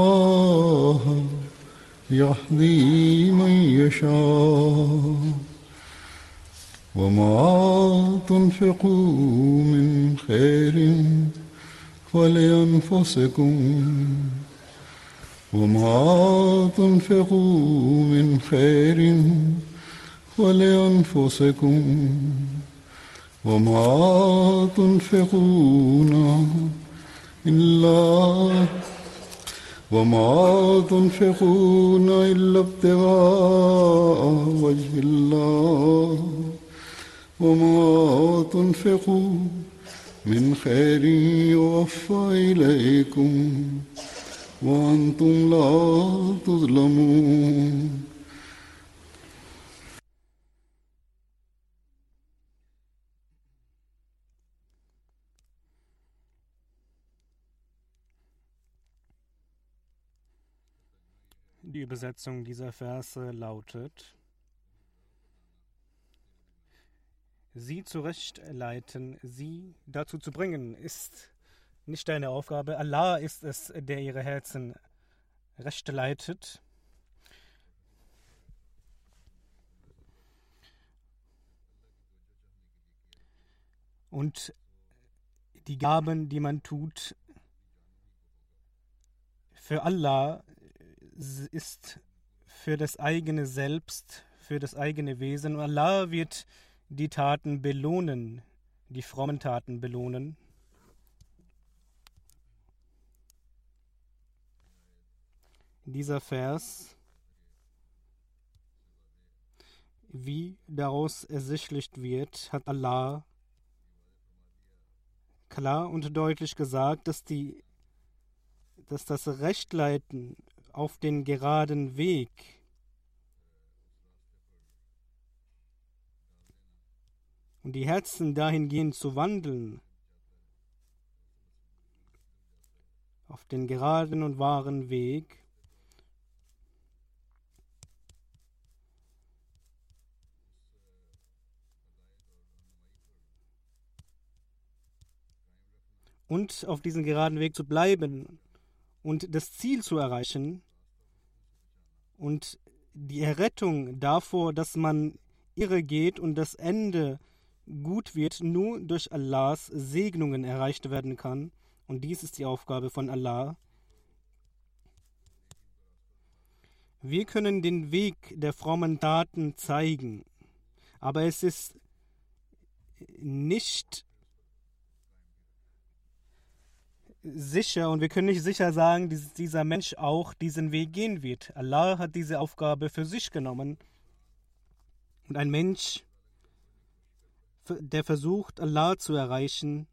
الله يهدي من يشاء. وما تنفقوا من خير فلأنفسكم وما تنفقوا من خير فلأنفسكم وما تنفقون إلا وما تنفقون إلا ابتغاء وجه الله. وما تنفقوا من خير يوفى إليكم وأنتم لا تظلمون. Die Übersetzung dieser Verse lautet, Sie zurechtleiten, sie dazu zu bringen, ist nicht deine Aufgabe. Allah ist es, der ihre Herzen recht leitet. Und die Gaben, die man tut, für Allah ist für das eigene Selbst, für das eigene Wesen. Allah wird die Taten belohnen, die frommen Taten belohnen. Dieser Vers, wie daraus ersichtlich wird, hat Allah klar und deutlich gesagt, dass, die, dass das Rechtleiten auf den geraden Weg. Und die Herzen dahingehend zu wandeln, auf den geraden und wahren Weg, und auf diesem geraden Weg zu bleiben und das Ziel zu erreichen und die Errettung davor, dass man irre geht und das Ende gut wird, nur durch Allahs Segnungen erreicht werden kann. Und dies ist die Aufgabe von Allah. Wir können den Weg der frommen Taten zeigen, aber es ist nicht sicher und wir können nicht sicher sagen, dass dieser Mensch auch diesen Weg gehen wird. Allah hat diese Aufgabe für sich genommen. Und ein Mensch, der versucht, Allah zu erreichen,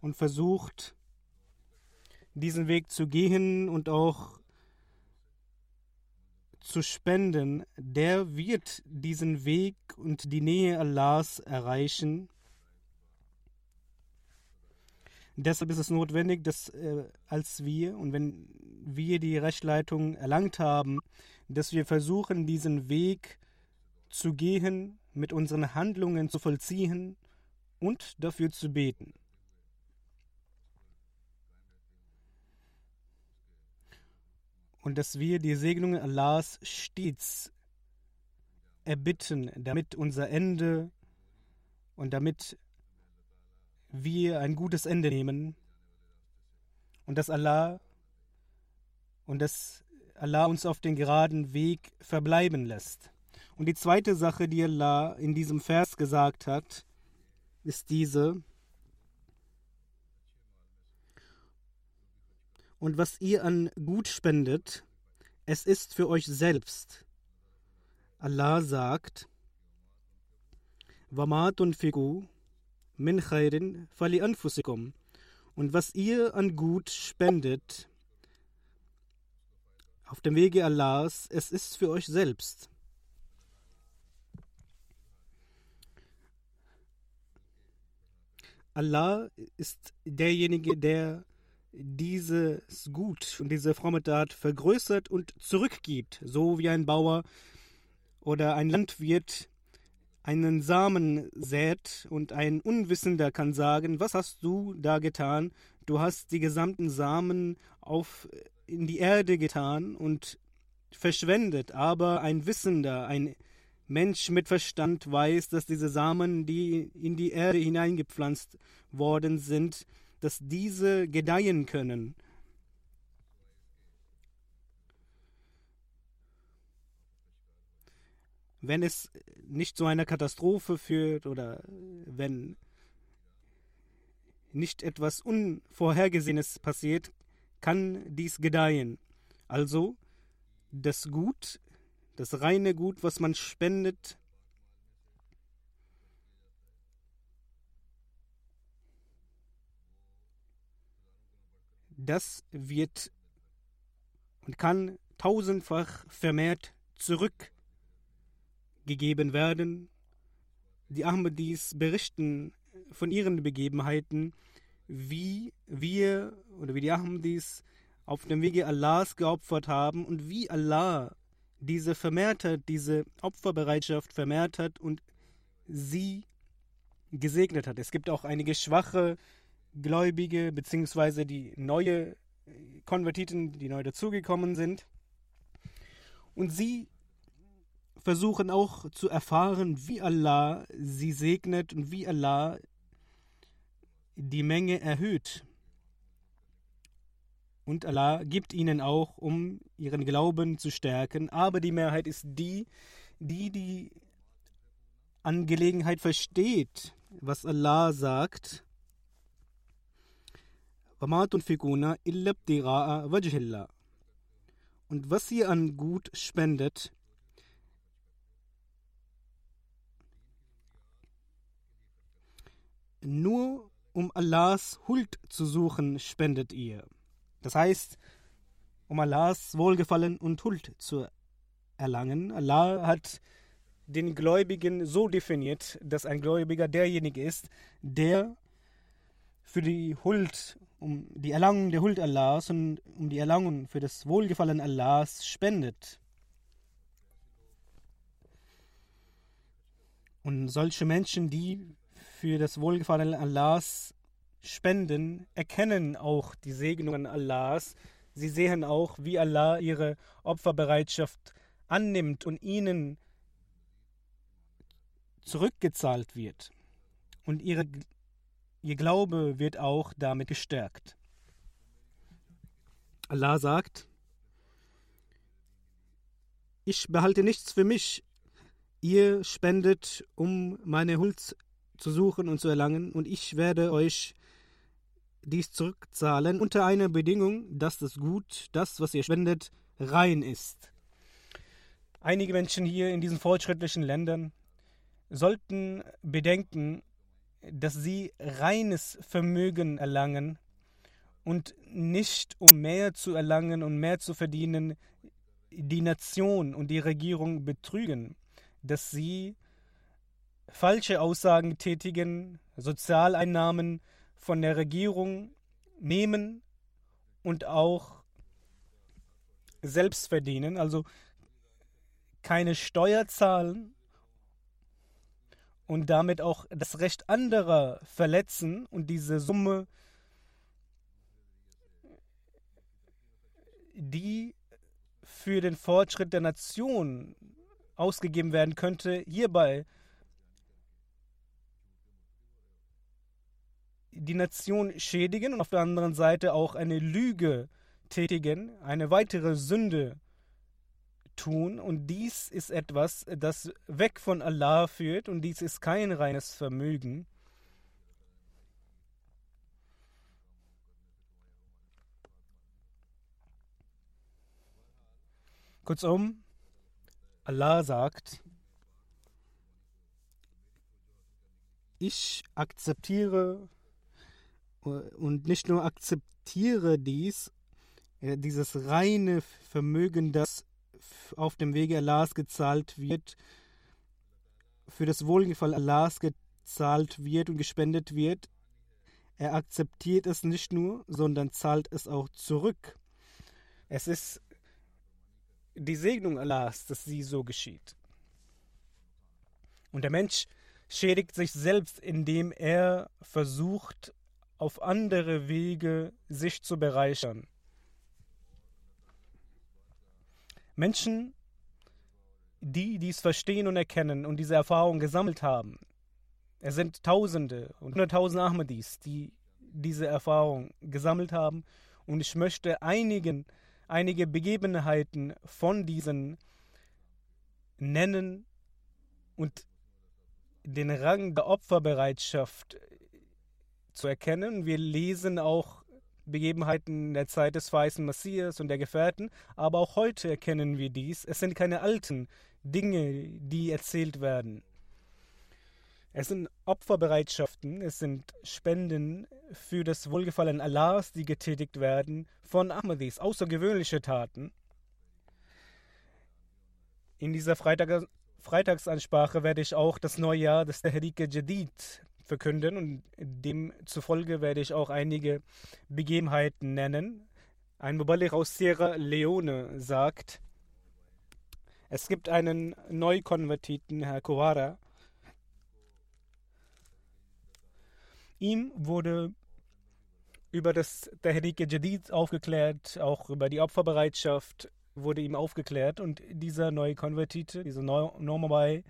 und versucht, diesen Weg zu gehen und auch zu spenden, der wird diesen Weg und die Nähe Allahs erreichen. Deshalb ist es notwendig, dass äh, als wir und wenn wir die Rechtleitung erlangt haben, dass wir versuchen, diesen Weg zu gehen, mit unseren Handlungen zu vollziehen und dafür zu beten. Und dass wir die Segnungen Allahs stets erbitten, damit unser Ende und damit wir ein gutes Ende nehmen und dass Allah und dass Allah uns auf den geraden Weg verbleiben lässt. Und die zweite Sache, die Allah in diesem Vers gesagt hat, ist diese, und was ihr an Gut spendet, es ist für euch selbst. Allah sagt, figu min khairin fali anfusikum. Und was ihr an Gut spendet, auf dem Wege Allahs, es ist für euch selbst. Allah ist derjenige, der dieses Gut und diese fromme Tat vergrößert und zurückgibt, so wie ein Bauer oder ein Landwirt einen Samen sät und ein Unwissender kann sagen, was hast du da getan? Du hast die gesamten Samen auf in die Erde getan und verschwendet, aber ein Wissender, ein Mensch mit Verstand weiß, dass diese Samen, die in die Erde hineingepflanzt worden sind, dass diese gedeihen können. Wenn es nicht zu einer Katastrophe führt oder wenn nicht etwas Unvorhergesehenes passiert, kann dies gedeihen. Also das Gut, das reine Gut, was man spendet, das wird und kann tausendfach vermehrt zurückgegeben werden. Die Ahmadis berichten von ihren Begebenheiten, wie wir oder wie die Ahmadis auf dem Wege Allahs geopfert haben und wie Allah diese vermehrt hat, diese Opferbereitschaft vermehrt hat und sie gesegnet hat. Es gibt auch einige schwache Gläubige beziehungsweise die neue Konvertiten, die neu dazugekommen sind. Und sie versuchen auch zu erfahren, wie Allah sie segnet und wie Allah die Menge erhöht. Und Allah gibt ihnen auch, um ihren Glauben zu stärken. Aber die Mehrheit ist die, die die Angelegenheit versteht, was Allah sagt وَمَا تُنْفِقُونَ إِلَّا ابْتِغَاءَ وَجْهِ اللَّهِ Und was ihr an Gut spendet, nur um Allahs Huld zu suchen, spendet ihr. Das heißt, um Allahs Wohlgefallen und Huld zu erlangen. Allah hat den Gläubigen so definiert, dass ein Gläubiger derjenige ist, der für die Huld um die Erlangung der Huld Allahs und um die Erlangung für das Wohlgefallen Allahs spendet. Und solche Menschen, die für das Wohlgefallen Allahs spenden, erkennen auch die Segnungen Allahs. Sie sehen auch, wie Allah ihre Opferbereitschaft annimmt und ihnen zurückgezahlt wird. Und ihre Ihr Glaube wird auch damit gestärkt. Allah sagt, ich behalte nichts für mich, Ihr spendet, um meine Huld zu suchen und zu erlangen, und ich werde euch dies zurückzahlen, unter einer Bedingung, dass das Gut, das, was ihr spendet, rein ist. Einige Menschen hier in diesen fortschrittlichen Ländern sollten bedenken, dass sie reines Vermögen erlangen und nicht um mehr zu erlangen und mehr zu verdienen, die Nation und die Regierung betrügen, dass sie falsche Aussagen tätigen, Sozialeinnahmen von der Regierung nehmen und auch selbst verdienen, also keine Steuer zahlen und damit auch das Recht anderer verletzen und diese Summe, die für den Fortschritt der Nation ausgegeben werden könnte, hierbei die Nation schädigen und auf der anderen Seite auch eine Lüge tätigen, eine weitere Sünde tun. Und dies ist etwas, das weg von Allah führt und dies ist kein reines Vermögen. Kurzum, Allah sagt, ich akzeptiere und nicht nur akzeptiere dies, äh, dieses reine Vermögen, das auf dem Wege Allahs gezahlt wird, für das Wohlgefallen Allahs gezahlt wird und gespendet wird, er akzeptiert es nicht nur, sondern zahlt es auch zurück. Es ist die Segnung Allahs, dass sie so geschieht. Und der Mensch schädigt sich selbst, indem er versucht, auf andere Wege sich zu bereichern. Menschen, die dies verstehen und erkennen und diese Erfahrung gesammelt haben, es sind Tausende und Hunderttausende Ahmadis, die diese Erfahrung gesammelt haben. Und ich möchte einigen, einige Begebenheiten von diesen nennen und den Rang der Opferbereitschaft zu erkennen. Wir lesen auch Begebenheiten der Zeit des weißen Messias und der Gefährten, aber auch heute erkennen wir dies. Es sind keine alten Dinge, die erzählt werden. Es sind Opferbereitschaften, es sind Spenden für das Wohlgefallen Allahs, die getätigt werden von Ahmadis, außergewöhnliche Taten. In dieser Freitag Freitagsansprache werde ich auch das neue Jahr des Tehrik Jadid verkünden und demzufolge werde ich auch einige Begebenheiten nennen. Ein Muballigh aus Sierra Leone sagt, es gibt einen Neukonvertiten, Herr Kowara. Ihm wurde über das Tahrik Jadid aufgeklärt, auch über die Opferbereitschaft wurde ihm aufgeklärt und dieser Neukonvertite, dieser Normabai,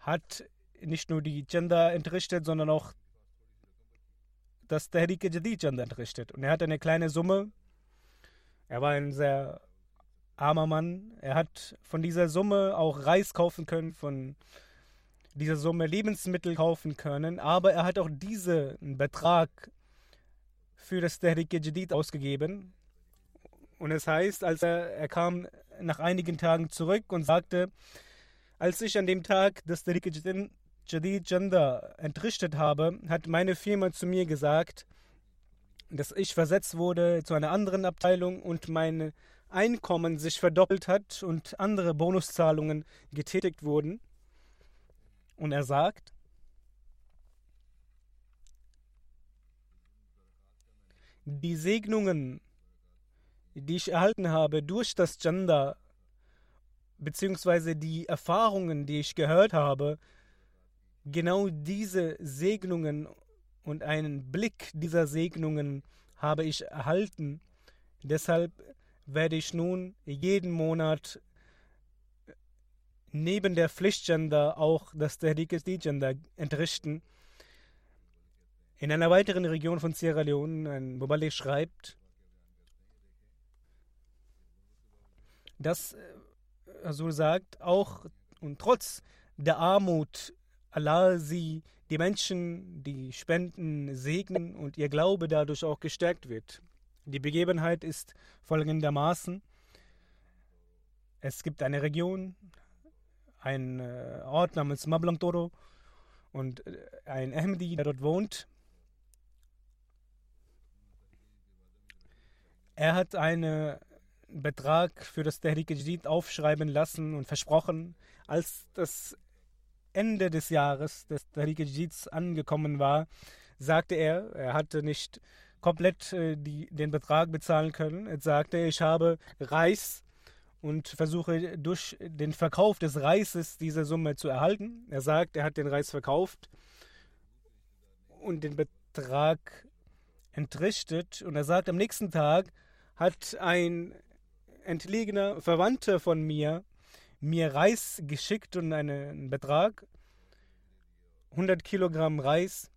hat nicht nur die Gender entrichtet, sondern auch das Tehrik Jadid Gender entrichtet. Und er hat eine kleine Summe. Er war ein sehr armer Mann. Er hat von dieser Summe auch Reis kaufen können, von dieser Summe Lebensmittel kaufen können. Aber er hat auch diesen Betrag für das Tehrik Jadid ausgegeben. Und es heißt, als er, er kam nach einigen Tagen zurück und sagte, als ich an dem Tag das Tehrik Jadid Jadid Janda entrichtet habe, hat meine Firma zu mir gesagt, dass ich versetzt wurde zu einer anderen Abteilung und mein Einkommen sich verdoppelt hat und andere Bonuszahlungen getätigt wurden. Und er sagt, die Segnungen, die ich erhalten habe durch das Janda, beziehungsweise die Erfahrungen, die ich gehört habe, genau diese Segnungen und einen Blick dieser Segnungen habe ich erhalten. Deshalb werde ich nun jeden Monat neben der Pflichtgender auch das Tahrik-Gender entrichten. In einer weiteren Region von Sierra Leone, ein Mubalik schreibt, dass Azul sagt, auch und trotz der Armut Allah sie, die Menschen, die Spenden segnen und ihr Glaube dadurch auch gestärkt wird. Die Begebenheit ist folgendermaßen. Es gibt eine Region, ein äh, Ort namens Mablangtoro und äh, ein Ahmadi, der dort wohnt. Er hat einen Betrag für das Tehrik Jadid aufschreiben lassen und versprochen, als das Ende des Jahres des Tehrik Jadids angekommen war, sagte er, er hatte nicht komplett äh, die, den Betrag bezahlen können. Er sagte, ich habe Reis und versuche durch den Verkauf des Reises diese Summe zu erhalten. Er sagt, er hat den Reis verkauft und den Betrag entrichtet. Und er sagt, am nächsten Tag hat ein entlegener Verwandter von mir mir Reis geschickt und einen Betrag, 100 Kilogramm Reis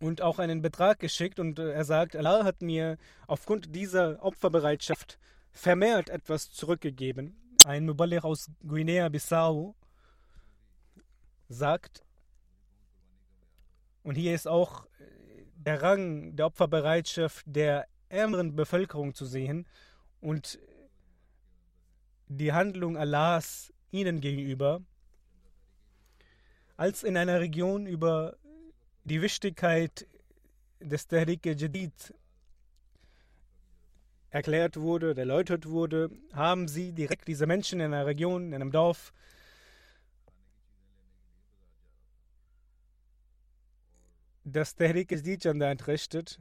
und auch einen Betrag geschickt. Und äh, er sagt, Allah hat mir aufgrund dieser Opferbereitschaft vermehrt etwas zurückgegeben. Ein Muballigh aus Guinea-Bissau sagt, und hier ist auch äh, der Rang der Opferbereitschaft der ärmeren Bevölkerung zu sehen. Und die Handlung Allahs ihnen gegenüber, als in einer Region über die Wichtigkeit des Tahrik Jadid erklärt wurde, erläutert wurde, haben sie direkt diese Menschen in einer Region, in einem Dorf, das Tahrik Jadid entrichtet.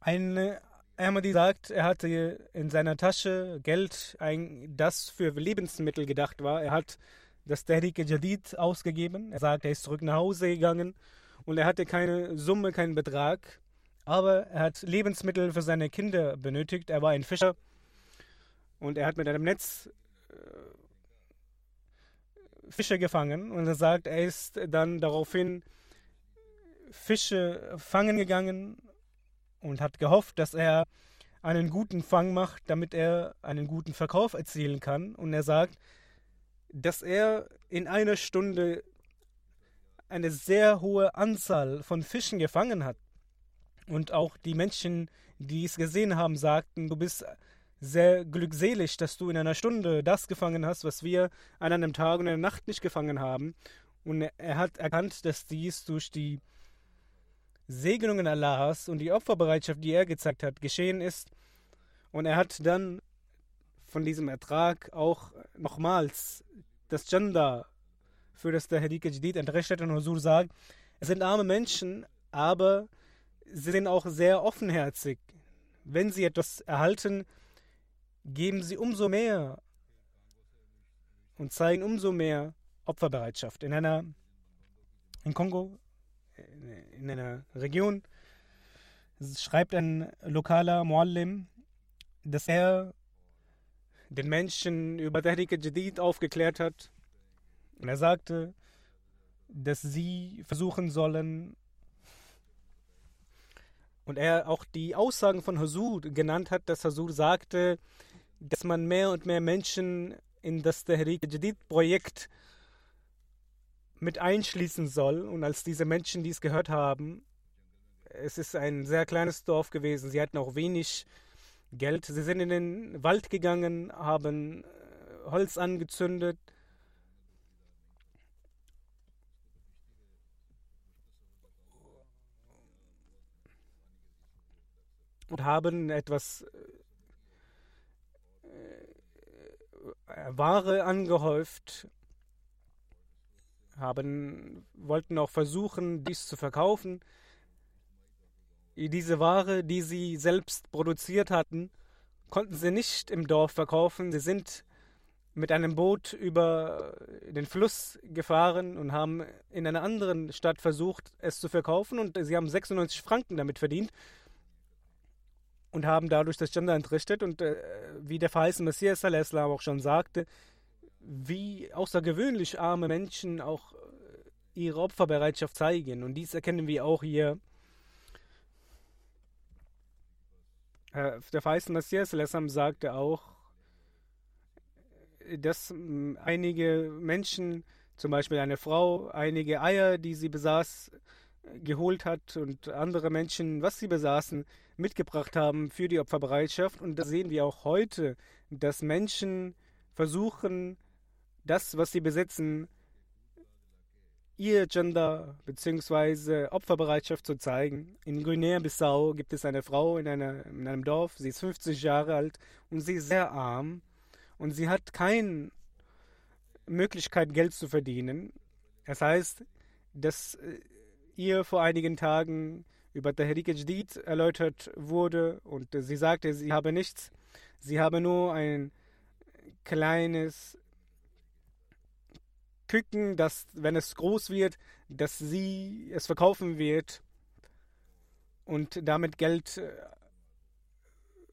Eine Ahmadi sagt, er hatte in seiner Tasche Geld, ein, das für Lebensmittel gedacht war. Er hat das Tehrik Jadid ausgegeben. Er sagt, er ist zurück nach Hause gegangen und er hatte keine Summe, keinen Betrag. Aber er hat Lebensmittel für seine Kinder benötigt. Er war ein Fischer und er hat mit einem Netz äh, Fische gefangen. Und er sagt, er ist dann daraufhin Fische fangen gegangen und hat gehofft, dass er einen guten Fang macht, damit er einen guten Verkauf erzielen kann. Und er sagt, dass er in einer Stunde eine sehr hohe Anzahl von Fischen gefangen hat. Und auch die Menschen, die es gesehen haben, sagten, du bist sehr glückselig, dass du in einer Stunde das gefangen hast, was wir an einem Tag und einer Nacht nicht gefangen haben. Und er hat erkannt, dass dies durch die Segnungen Allahs und die Opferbereitschaft, die er gezeigt hat, geschehen ist. Und er hat dann von diesem Ertrag auch nochmals das Janda für das Tahrik Jadid entrichtet und Husur sagt, es sind arme Menschen, aber sie sind auch sehr offenherzig. Wenn sie etwas erhalten, geben sie umso mehr und zeigen umso mehr Opferbereitschaft. In einer in Kongo in einer Region schreibt ein lokaler Muallim, dass er den Menschen über Tahrik Jadid aufgeklärt hat. Und er sagte, dass sie versuchen sollen, und er auch die Aussagen von Hasur genannt hat, dass Hasur sagte, dass man mehr und mehr Menschen in das Tahrik Jadid Projekt mit einschließen soll. Und als diese Menschen dies gehört haben, es ist ein sehr kleines Dorf gewesen, sie hatten auch wenig Geld. Sie sind in den Wald gegangen, haben äh, Holz angezündet. Und haben etwas äh, Ware angehäuft haben, wollten auch versuchen, dies zu verkaufen. Diese Ware, die sie selbst produziert hatten, konnten sie nicht im Dorf verkaufen. Sie sind mit einem Boot über den Fluss gefahren und haben in einer anderen Stadt versucht, es zu verkaufen und sie haben 96 Franken damit verdient und haben dadurch das Gender entrichtet und äh, wie der verheißene Messias auch schon sagte, wie außergewöhnlich arme Menschen auch äh, ihre Opferbereitschaft zeigen. Und dies erkennen wir auch hier. Der verheißene Lessam sagte auch, dass mm, einige Menschen, zum Beispiel eine Frau, einige Eier, die sie besaß, geholt hat und andere Menschen, was sie besaßen, mitgebracht haben für die Opferbereitschaft. Und das sehen wir auch heute, dass Menschen versuchen, das, was sie besitzen, ihr Gender bzw. Opferbereitschaft zu zeigen. In Guinea-Bissau gibt es eine Frau in, einer, in einem Dorf, sie ist 50 Jahre alt und sie ist sehr arm und sie hat keine Möglichkeit, Geld zu verdienen. Das heißt, dass äh, ihr vor einigen Tagen über Tahrik Jdid erläutert wurde und sie sagte, sie habe nichts, sie habe nur ein kleines Küken, das, wenn es groß wird, dass sie es verkaufen wird und damit Geld äh,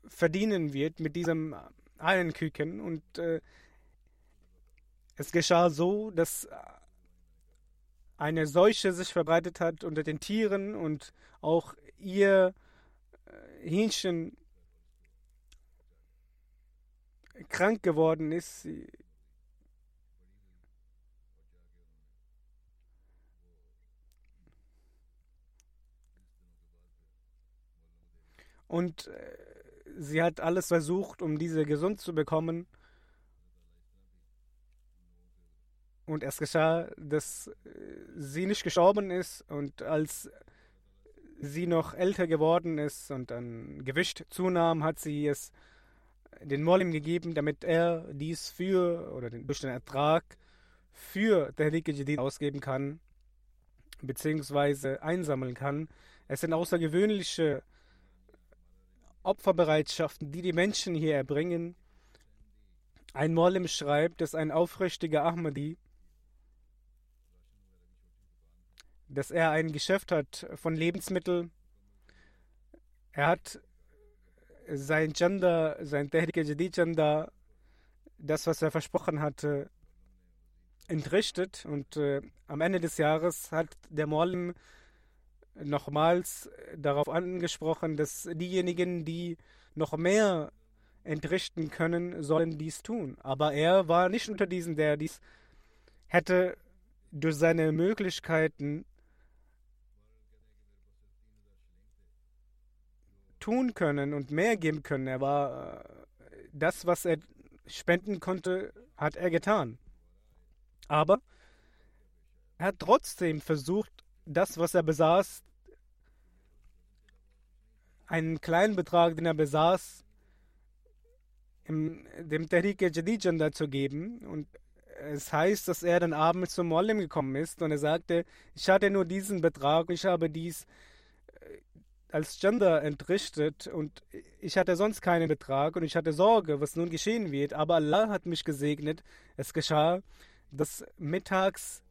verdienen wird mit diesem einen Küken. Und äh, es geschah so, dass eine Seuche sich verbreitet hat unter den Tieren und auch ihr äh, Hähnchen krank geworden ist. Und äh, sie hat alles versucht, um diese gesund zu bekommen. Und es geschah, dass äh, sie nicht gestorben ist und als sie noch älter geworden ist und an Gewicht zunahm, hat sie es den Molim gegeben, damit er dies für oder den, den Ertrag für Tahrik Jadid ausgeben kann, beziehungsweise einsammeln kann. Es sind außergewöhnliche Opferbereitschaften, die die Menschen hier erbringen. Ein Molim schreibt, dass ein aufrichtiger Ahmadi dass er ein Geschäft hat von Lebensmitteln. Er hat sein Gender, sein Tehrik Jadid Gender, das, was er versprochen hatte, entrichtet. Und äh, am Ende des Jahres hat der Molim nochmals darauf angesprochen, dass diejenigen, die noch mehr entrichten können, sollen dies tun. Aber er war nicht unter diesen, der dies hätte durch seine Möglichkeiten tun können und mehr geben können. Er war äh, das, was er spenden konnte, hat er getan. Aber er hat trotzdem versucht, das, was er besaß, einen kleinen Betrag, den er besaß, im, dem Tariq Jadid zu geben. Und es heißt, dass er dann abends zum Mollim gekommen ist und er sagte, ich hatte nur diesen Betrag, ich habe dies als Gender entrichtet und ich hatte sonst keinen Betrag und ich hatte Sorge, was nun geschehen wird. Aber Allah hat mich gesegnet. Es geschah, dass mittags,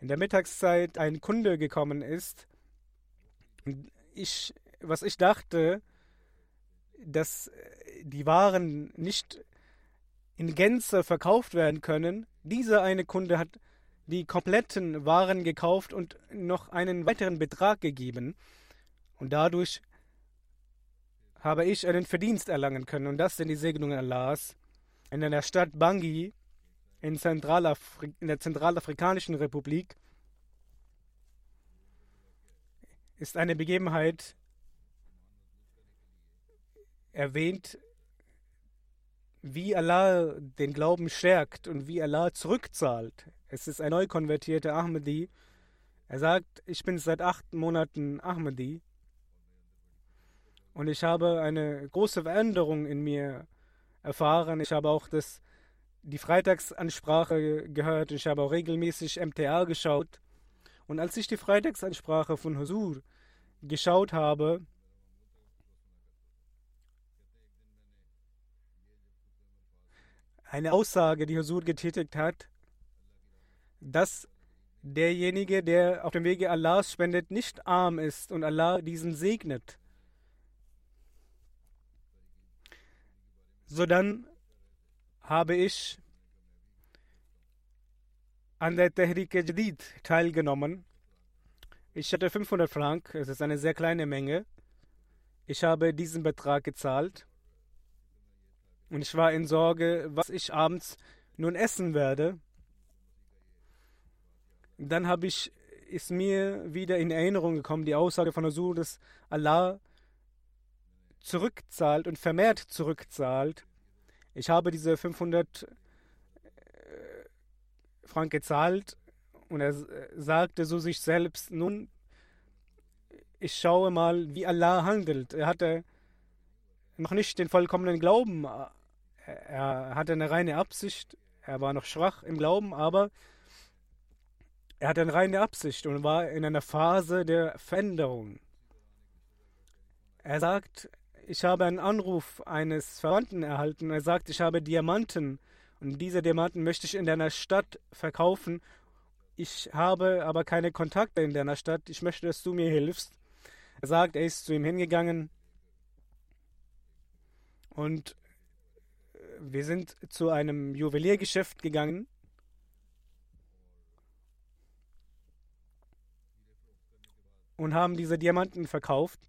in der Mittagszeit ein Kunde gekommen ist. Ich, was ich dachte, dass die Waren nicht in Gänze verkauft werden können. Dieser eine Kunde hat die kompletten Waren gekauft und noch einen weiteren Betrag gegeben. Und dadurch habe ich einen Verdienst erlangen können. Und das sind die Segnungen Allahs. In der Stadt Bangui in, Zentralafri in der Zentralafrikanischen Republik ist eine Begebenheit erwähnt, wie Allah den Glauben stärkt und wie Allah zurückzahlt. Es ist ein neu konvertierter Ahmadi. Er sagt, ich bin seit acht Monaten Ahmadi und ich habe eine große Veränderung in mir erfahren. Ich habe auch das, die Freitagsansprache gehört. Ich habe auch regelmäßig MTA geschaut. Und als ich die Freitagsansprache von Husur geschaut habe, eine Aussage, die Husur getätigt hat, dass derjenige, der auf dem Wege Allahs spendet, nicht arm ist und Allah diesen segnet. So dann habe ich an der Tehrik Jadid teilgenommen. Ich hatte 500 Frank, es ist eine sehr kleine Menge. Ich habe diesen Betrag gezahlt und ich war in Sorge, was ich abends nun essen werde, dann habe ich, ist mir wieder in Erinnerung gekommen, die Aussage von Rasul, dass Allah zurückzahlt und vermehrt zurückzahlt. Ich habe diese 500 äh, Frank gezahlt und er sagte so sich selbst, nun, ich schaue mal, wie Allah handelt. Er hatte noch nicht den vollkommenen Glauben. Er hatte eine reine Absicht. Er war noch schwach im Glauben, aber er hatte eine reine Absicht und war in einer Phase der Veränderung. Er sagt, ich habe einen Anruf eines Verwandten erhalten. Er sagt, ich habe Diamanten und diese Diamanten möchte ich in deiner Stadt verkaufen ich habe aber keine Kontakte in deiner Stadt, ich möchte, dass du mir hilfst. Er sagt, er ist zu ihm hingegangen und wir sind zu einem Juweliergeschäft gegangen. Und haben diese Diamanten verkauft.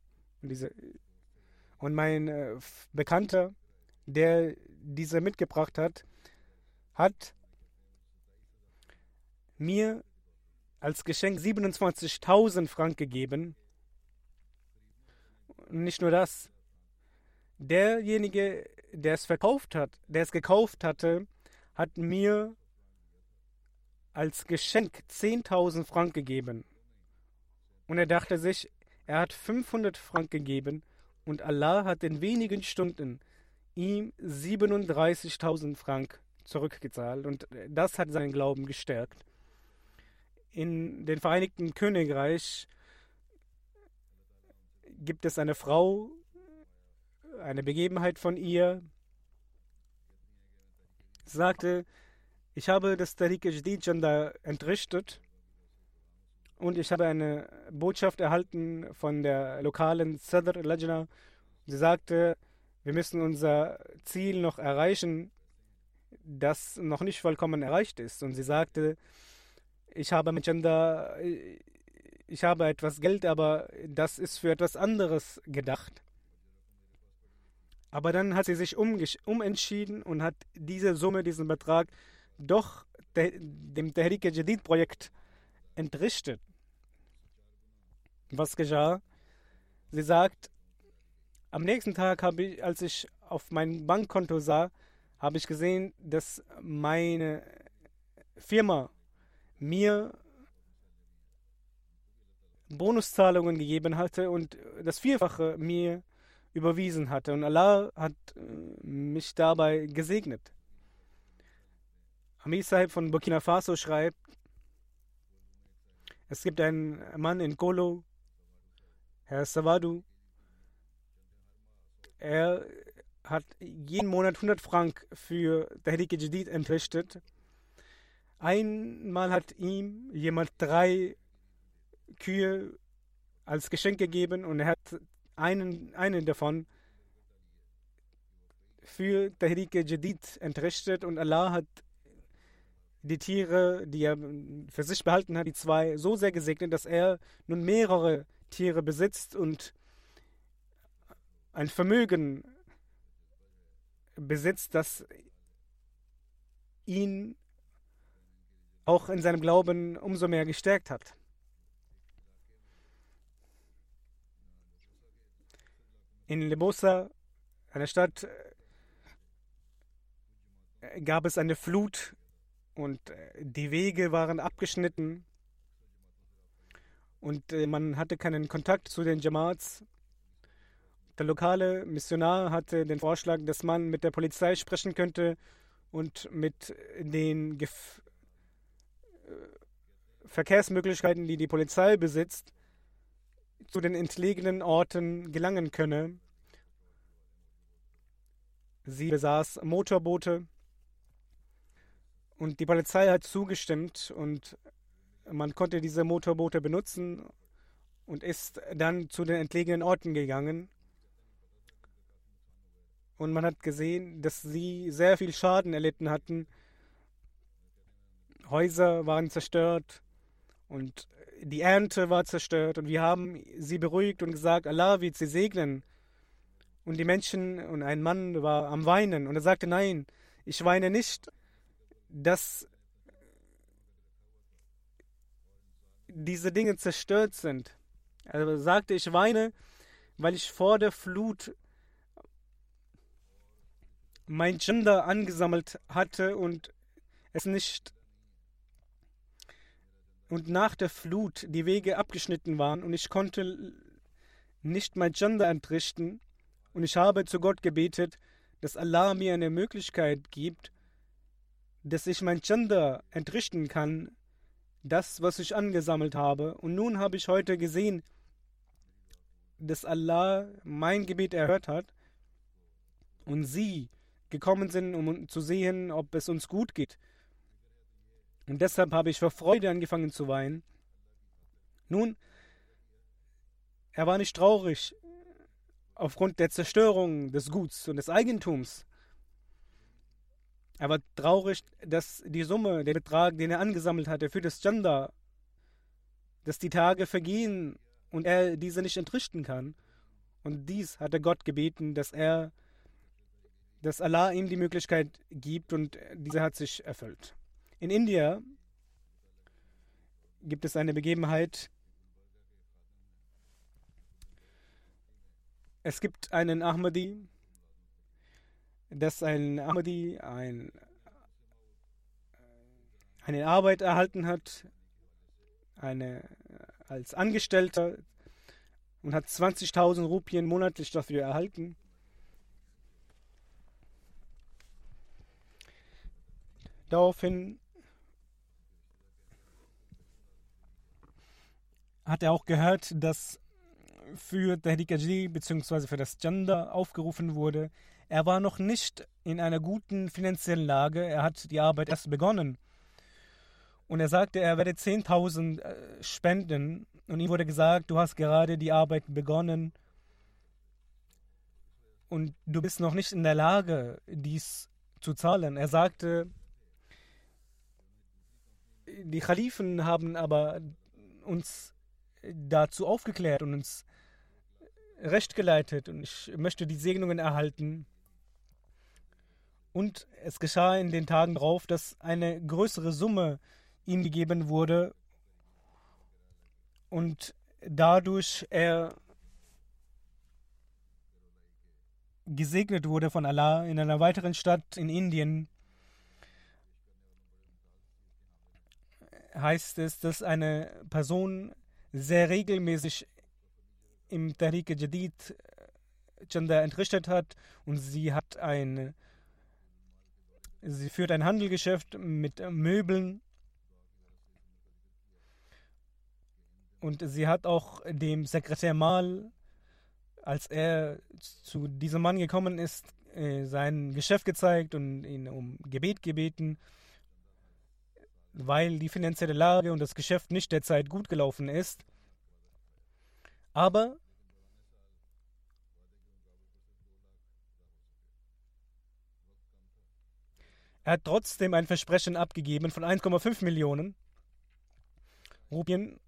Und, diese, und mein äh, Bekannter, der diese mitgebracht hat, hat mir als Geschenk 27.000 Frank gegeben. Und nicht nur das. Derjenige, der es verkauft hat, der es gekauft hatte, hat mir als Geschenk 10.000 Frank gegeben. Und er dachte sich, er hat 500 Frank gegeben und Allah hat in wenigen Stunden ihm 37.000 Frank zurückgezahlt. Und das hat seinen Glauben gestärkt. In den Vereinigten Königreich gibt es eine Frau, eine Begebenheit von ihr, sagte, ich habe das Tariq Janda entrichtet und ich habe eine Botschaft erhalten von der lokalen Sadr Lajna. Sie sagte, wir müssen unser Ziel noch erreichen, das noch nicht vollkommen erreicht ist. Und sie sagte, ich habe mit Gender, ich habe etwas Geld, aber das ist für etwas anderes gedacht. Aber dann hat sie sich umentschieden und hat diese Summe, diesen Betrag doch de, dem Tehrik Jadid Projekt entrichtet. Was geschah? Sie sagt, am nächsten Tag habe ich, als ich auf mein Bankkonto sah, habe ich gesehen, dass meine Firma mir Bonuszahlungen gegeben hatte und das Vierfache mir überwiesen hatte. Und Allah hat äh, mich dabei gesegnet. Amir Sahib von Burkina Faso schreibt, es gibt einen Mann in Kolo, Herr Savadu, er hat jeden Monat 100 Frank für Tahrik Jadid entrichtet. Einmal hat ihm jemand drei Kühe als Geschenk gegeben und er hat einen, einen davon für Tahrik Jadid entrichtet und Allah hat die Tiere, die er für sich behalten hat, die zwei, so sehr gesegnet, dass er nun mehrere Tiere besitzt und ein Vermögen besitzt, das ihn auch in seinem Glauben umso mehr gestärkt hat. In Lebosa, einer Stadt, gab es eine Flut und die Wege waren abgeschnitten und äh, man hatte keinen Kontakt zu den Jamaats. Der lokale Missionar hatte den Vorschlag, dass man mit der Polizei sprechen könnte und mit den Gef Verkehrsmöglichkeiten, die die Polizei besitzt, zu den entlegenen Orten gelangen könne. Sie besaß Motorboote und die Polizei hat zugestimmt und man konnte diese Motorboote benutzen und ist dann zu den entlegenen Orten gegangen. Und man hat gesehen, dass sie sehr viel Schaden erlitten hatten. Häuser waren zerstört, und die Ernte war zerstört und wir haben sie beruhigt und gesagt, Allah wird sie segnen. Und die Menschen und ein Mann war am Weinen und er sagte, nein, ich weine nicht, dass diese Dinge zerstört sind. Also sagte ich weine, weil ich vor der Flut mein Gender angesammelt hatte und es nicht und nach der Flut die Wege abgeschnitten waren und ich konnte nicht mein Gender entrichten und ich habe zu Gott gebetet, dass Allah mir eine Möglichkeit gibt, dass ich mein Gender entrichten kann, das, was ich angesammelt habe. Und nun habe ich heute gesehen, dass Allah mein Gebet erhört hat und sie gekommen sind, um zu sehen, ob es uns gut geht. Und deshalb habe ich vor Freude angefangen zu weinen. Nun, er war nicht traurig aufgrund der Zerstörung des Guts und des Eigentums. Er war traurig, dass die Summe, der Betrag, den er angesammelt hatte für das Gender, dass die Tage vergehen und er diese nicht entrichten kann. Und dies hat er Gott gebeten, dass er, dass Allah ihm die Möglichkeit gibt und diese hat sich erfüllt. In India gibt es eine Begebenheit. Es gibt einen Ahmadi, dass ein Ahmadi ein, eine Arbeit erhalten hat, eine, als Angestellter und hat 20.000 Rupien monatlich dafür erhalten. Daraufhin hat er auch gehört, dass für Tahrikaji bzw. für das Gender aufgerufen wurde. Er war noch nicht in einer guten finanziellen Lage. Er hat die Arbeit erst begonnen. Und er sagte, er werde 10.000 äh, spenden. Und ihm wurde gesagt, du hast gerade die Arbeit begonnen. Und du bist noch nicht in der Lage, dies zu zahlen. Er sagte, die Khalifen haben aber uns dazu aufgeklärt und uns recht geleitet und ich möchte die Segnungen erhalten. Und es geschah in den Tagen darauf, dass eine größere Summe ihm gegeben wurde und dadurch er gesegnet wurde von Allah in einer weiteren Stadt in Indien. Heißt es, dass eine Person sehr regelmäßig im Tariq Jadid Chanda äh, entrichtet hat und sie hat ein sie führt ein Handelgeschäft mit Möbeln und sie hat auch dem Sekretär Mal als er zu diesem Mann gekommen ist, äh, sein Geschäft gezeigt und ihn um Gebet gebeten, weil die finanzielle Lage und das Geschäft nicht derzeit gut gelaufen ist. Aber er hat trotzdem ein Versprechen abgegeben von 1,5 Millionen Rupien.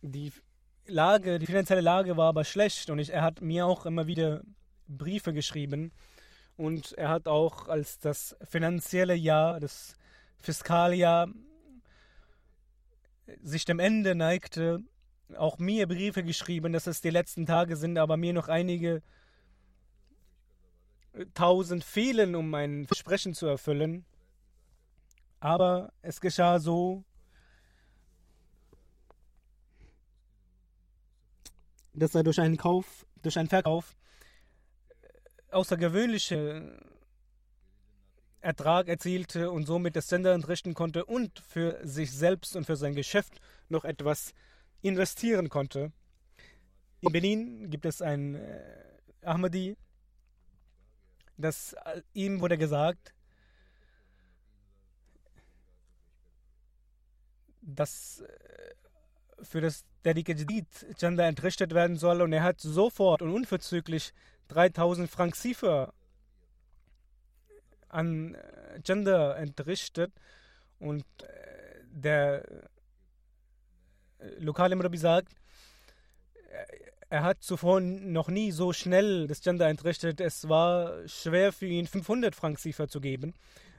Die Lage, die finanzielle Lage war aber schlecht und ich, er hat mir auch immer wieder Briefe geschrieben und er hat auch als das finanzielle Jahr, das Fiskaljahr sich dem Ende neigte, auch mir Briefe geschrieben, dass es die letzten Tage sind, aber mir noch einige tausend fehlen, um mein Versprechen zu erfüllen. Aber es geschah so, dass er durch einen Kauf, durch einen Verkauf außergewöhnliche Ertrag erzielte und somit das Sender entrichten konnte und für sich selbst und für sein Geschäft noch etwas investieren konnte. In Berlin gibt es ein äh, Ahmadi, das äh, ihm wurde gesagt, dass äh, für das Jadid Chanda entrichtet werden soll und er hat sofort und unverzüglich 3000 Franc Ziffer an Gender entrichtet und der lokale Murabi sagt, er hat zuvor noch nie so schnell das Gender entrichtet. Es war schwer für ihn, 500 Frank Siefer zu geben.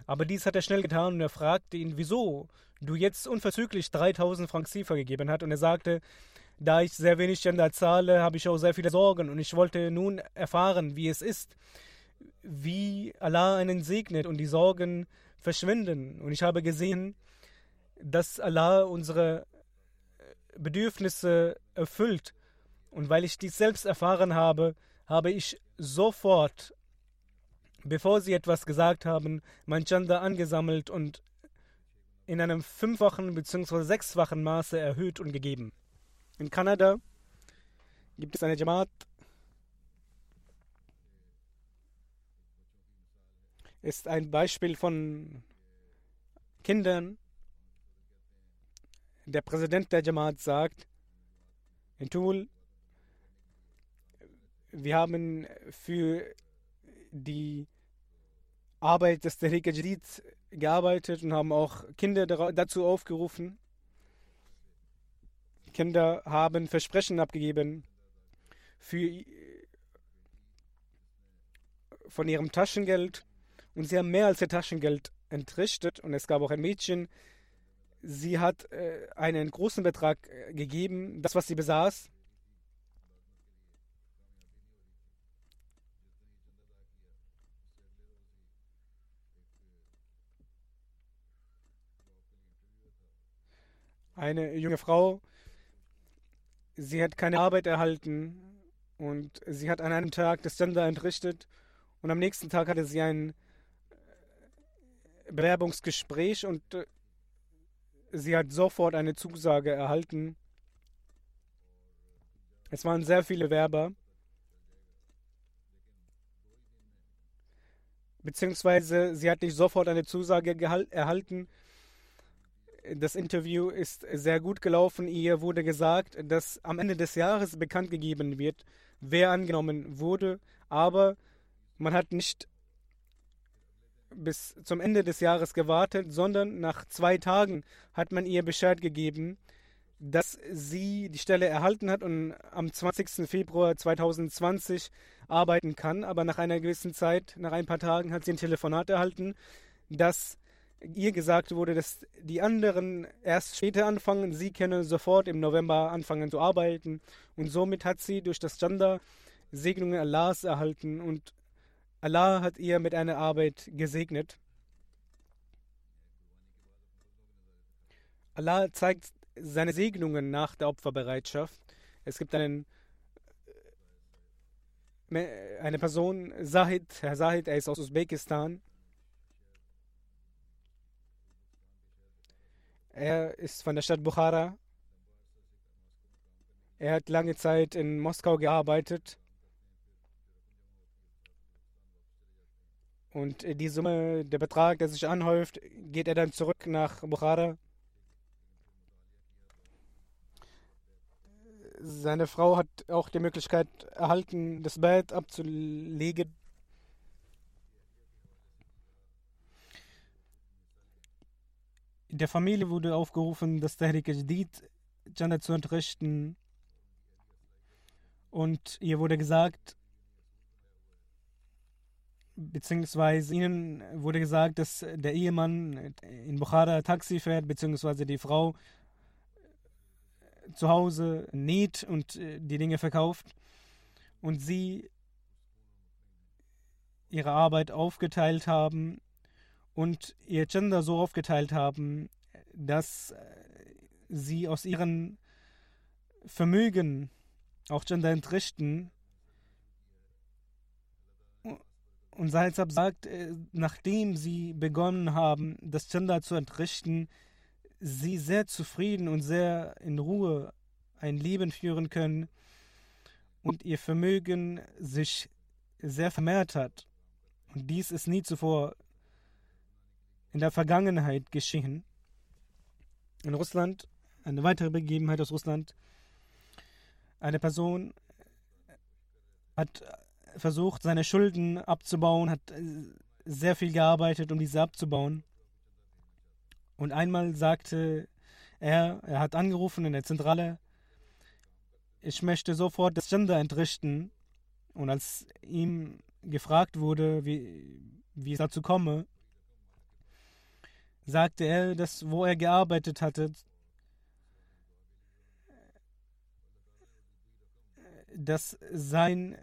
Aber dies hat er schnell getan und er fragte ihn, wieso du jetzt unverzüglich 3000 Frank Siefer gegeben hast. Und er sagte, da ich sehr wenig Gender zahle, habe ich auch sehr viele Sorgen und ich wollte nun erfahren, wie es ist, wie Allah einen segnet und die Sorgen verschwinden. Und ich habe gesehen, dass Allah unsere Bedürfnisse erfüllt. Und weil ich dies selbst erfahren habe, habe ich sofort, bevor sie etwas gesagt haben, mein Chanda angesammelt und in einem fünffachen bzw. sechsfachen Maße erhöht und gegeben. In Kanada gibt es eine Jamaat, ist ein Beispiel von Kindern. Der Präsident der Jamaat sagt, in Tool, wir haben für die Arbeit des Tariq Jadid gearbeitet und haben auch Kinder dazu aufgerufen, Kinder haben Versprechen abgegeben für, von ihrem Taschengeld und sie haben mehr als ihr Taschengeld entrichtet und es gab auch ein Mädchen, sie hat äh, einen großen Betrag äh, gegeben, das was sie besaß. Eine junge Frau, sie hat keine Arbeit erhalten und sie hat an einem Tag das Sender entrichtet und am nächsten Tag hatte sie ein äh, Bewerbungsgespräch und äh, sie hat sofort eine Zusage erhalten. Es waren sehr viele Werber. Beziehungsweise sie hat nicht sofort eine Zusage erhalten, das Interview ist sehr gut gelaufen. Ihr wurde gesagt, dass am Ende des Jahres bekannt gegeben wird, wer angenommen wurde. Aber man hat nicht bis zum Ende des Jahres gewartet, sondern nach zwei Tagen hat man ihr Bescheid gegeben, dass sie die Stelle erhalten hat und am 20. Februar 2020 arbeiten kann. Aber nach einer gewissen Zeit, nach ein paar Tagen, hat sie ein Telefonat erhalten, dass ihr gesagt wurde, dass die anderen erst später anfangen, sie können sofort im November anfangen zu arbeiten und somit hat sie durch das Gender Segnungen Allahs erhalten und Allah hat ihr mit einer Arbeit gesegnet. Allah zeigt seine Segnungen nach der Opferbereitschaft. Es gibt einen äh, eine Person, Zahid, Herr Zahid, er ist aus Usbekistan, Er ist von der Stadt Bukhara. Er hat lange Zeit in Moskau gearbeitet. Und die Summe, der Betrag, der sich anhäuft, geht er dann zurück nach Bukhara. Seine Frau hat auch die Möglichkeit erhalten, das Bett abzulegen. der Familie wurde aufgerufen, das Tahrik Jadid Jannah zu entrichten. Und ihr wurde gesagt, beziehungsweise ihnen wurde gesagt, dass der Ehemann in Bukhara Taxi fährt, beziehungsweise die Frau zu Hause näht und äh, die Dinge verkauft und sie ihre Arbeit aufgeteilt haben und ihr Gender so aufgeteilt haben, dass äh, sie aus ihren Vermögen auch Gender entrichten. Und Salzab sagt, äh, nachdem sie begonnen haben, das Gender zu entrichten, sie sehr zufrieden und sehr in Ruhe ein Leben führen können und ihr Vermögen sich sehr vermehrt hat. Und dies ist nie zuvor in der Vergangenheit geschehen. In Russland, eine weitere Begebenheit aus Russland, eine Person hat versucht, seine Schulden abzubauen, hat sehr viel gearbeitet, um diese abzubauen. Und einmal sagte er, er hat angerufen in der Zentrale, ich möchte sofort das Gender entrichten. Und als ihm gefragt wurde, wie, wie es dazu komme, sagte er, dass wo er gearbeitet hatte, dass sein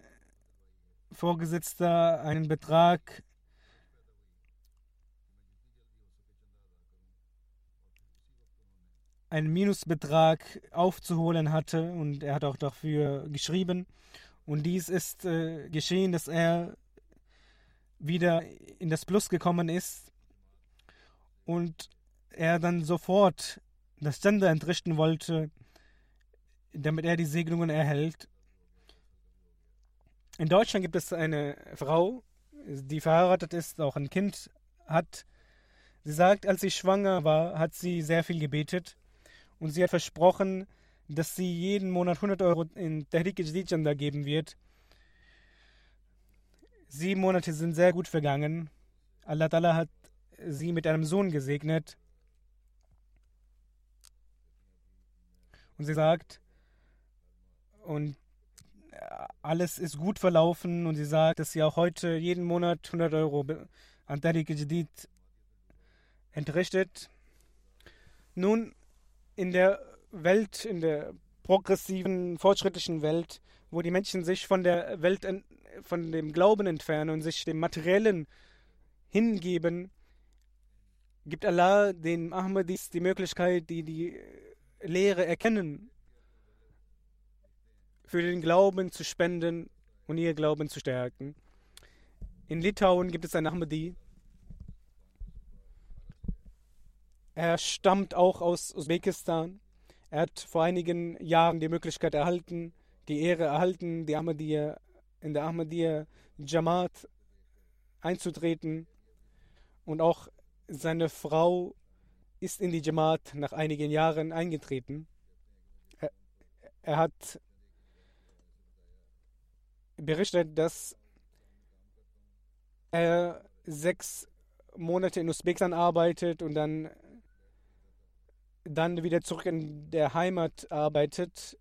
Vorgesetzter einen Betrag einen Minusbetrag aufzuholen hatte und er hat auch dafür geschrieben. Und dies ist äh, geschehen, dass er wieder in das Plus gekommen ist und er dann sofort das Gender entrichten wollte, damit er die Segnungen erhält. In Deutschland gibt es eine Frau, die verheiratet ist, auch ein Kind hat. Sie sagt, als sie schwanger war, hat sie sehr viel gebetet und sie hat versprochen, dass sie jeden Monat 100 Euro in Tahrik Jadid geben wird. Sieben Monate sind sehr gut vergangen. Allah Ta'ala hat sie mit einem Sohn gesegnet. Und sie sagt, und alles ist gut verlaufen und sie sagt, dass sie auch heute jeden Monat 100 Euro an Tariq Jadid entrichtet. Nun, in der Welt, in der progressiven, fortschrittlichen Welt, wo die Menschen sich von der Welt, von dem Glauben entfernen und sich dem Materiellen hingeben, gibt Allah den Ahmadis die Möglichkeit, die die Lehre erkennen, für den Glauben zu spenden und ihr Glauben zu stärken. In Litauen gibt es einen Ahmadi, Er stammt auch aus Usbekistan. Er hat vor einigen Jahren die Möglichkeit erhalten, die Ehre erhalten, die Ahmadiyya, in der Ahmadiyya Jamaat einzutreten. Und auch seine Frau ist in die Jamaat nach einigen Jahren eingetreten. Er, er hat berichtet, dass er sechs Monate in Usbekistan arbeitet und dann dann wieder zurück in der Heimat arbeitet.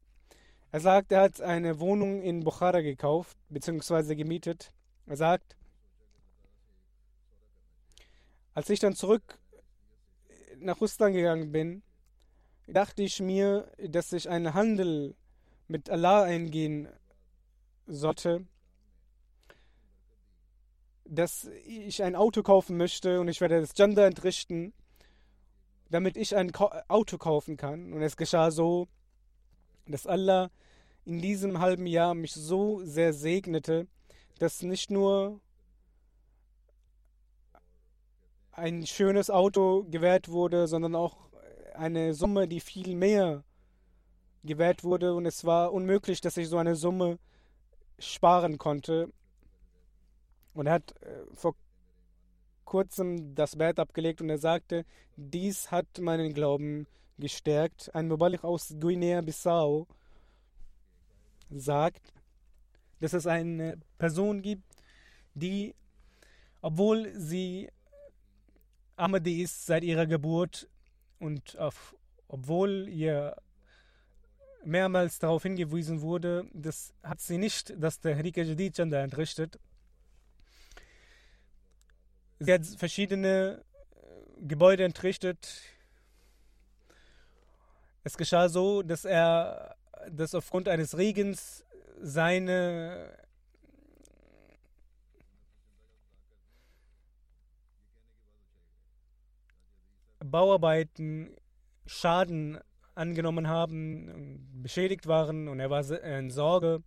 Er sagt, er hat eine Wohnung in Bukhara gekauft bzw. gemietet. Er sagt, als ich dann zurück nach Russland gegangen bin, dachte ich mir, dass ich einen Handel mit Allah eingehen sollte, dass ich ein Auto kaufen möchte und ich werde das Gender entrichten damit ich ein Auto kaufen kann. Und es geschah so, dass Allah in diesem halben Jahr mich so sehr segnete, dass nicht nur ein schönes Auto gewährt wurde, sondern auch eine Summe, die viel mehr gewährt wurde. Und es war unmöglich, dass ich so eine Summe sparen konnte. Und er hat äh, vor kurzem das Bett abgelegt und er sagte, dies hat meinen Glauben gestärkt. Ein Mubalik aus Guinea-Bissau sagt, dass es eine Person gibt, die, obwohl sie Ahmadi ist seit ihrer Geburt und auf, obwohl ihr mehrmals darauf hingewiesen wurde, das hat sie nicht, dass der Rika Jadid Chanda entrichtet. Sie hat verschiedene äh, Gebäude entrichtet. Es geschah so, dass er, dass aufgrund eines Regens seine Bauarbeiten Schaden angenommen haben, beschädigt waren und er war in Sorge.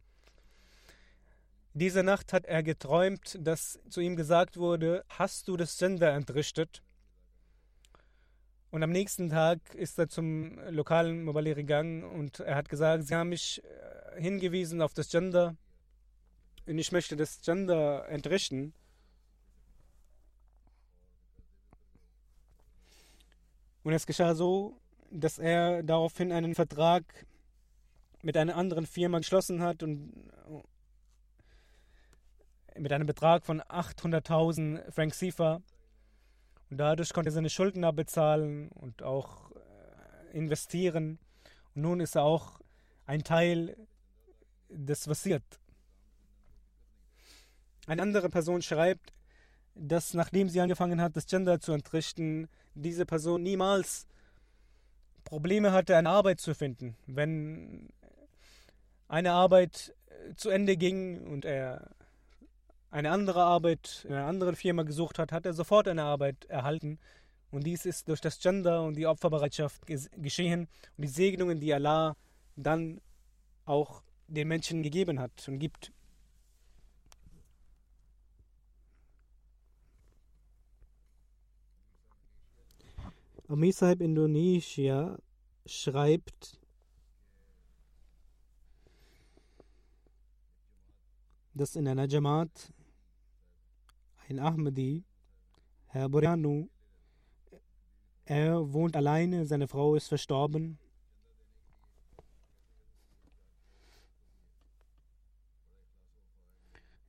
Diese Nacht hat er geträumt, dass zu ihm gesagt wurde, hast du das Gender entrichtet? Und am nächsten Tag ist er zum lokalen Mobile gegangen und er hat gesagt, sie haben mich äh, hingewiesen auf das Gender und ich möchte das Gender entrichten. Und es geschah so, dass er daraufhin einen Vertrag mit einer anderen Firma geschlossen hat und mit einem Betrag von 800.000 Frank Sifa. Und dadurch konnte er seine Schulden abbezahlen und auch äh, investieren. Und nun ist er auch ein Teil des Wasiat. Eine andere Person schreibt, dass nachdem sie angefangen hat, das Gender zu entrichten, diese Person niemals Probleme hatte, eine Arbeit zu finden. Wenn eine Arbeit zu Ende ging und er eine andere Arbeit in einer anderen Firma gesucht hat, hat er sofort eine Arbeit erhalten. Und dies ist durch das Gender und die Opferbereitschaft geschehen und die Segnungen, die Allah dann auch den Menschen gegeben hat und gibt. Sahib Indonesia schreibt, dass in einer Jamaat ein Ahmadi, Herr Borianu, er wohnt alleine, seine Frau ist verstorben.